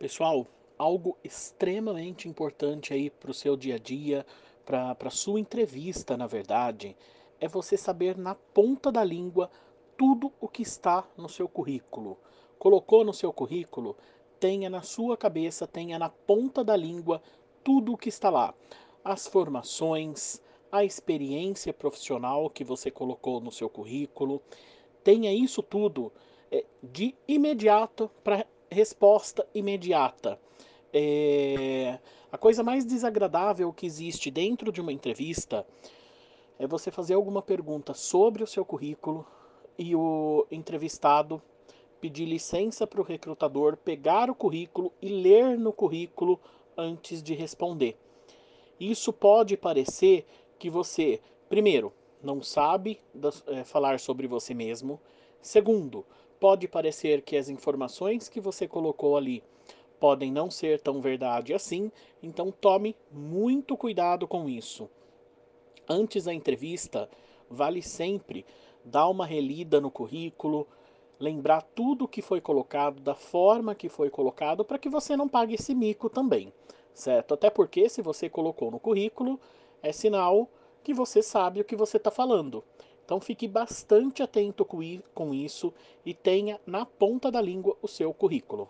Pessoal, algo extremamente importante aí para o seu dia a dia, para para sua entrevista, na verdade, é você saber na ponta da língua tudo o que está no seu currículo. Colocou no seu currículo, tenha na sua cabeça, tenha na ponta da língua tudo o que está lá. As formações, a experiência profissional que você colocou no seu currículo, tenha isso tudo é, de imediato para resposta imediata. É, a coisa mais desagradável que existe dentro de uma entrevista é você fazer alguma pergunta sobre o seu currículo e o entrevistado pedir licença para o recrutador pegar o currículo e ler no currículo antes de responder. Isso pode parecer que você, primeiro, não sabe é, falar sobre você mesmo. Segundo, pode parecer que as informações que você colocou ali podem não ser tão verdade assim, então tome muito cuidado com isso. Antes da entrevista, vale sempre dar uma relida no currículo, lembrar tudo que foi colocado, da forma que foi colocado, para que você não pague esse mico também, certo? Até porque se você colocou no currículo, é sinal que você sabe o que você está falando. Então fique bastante atento com isso e tenha na ponta da língua o seu currículo.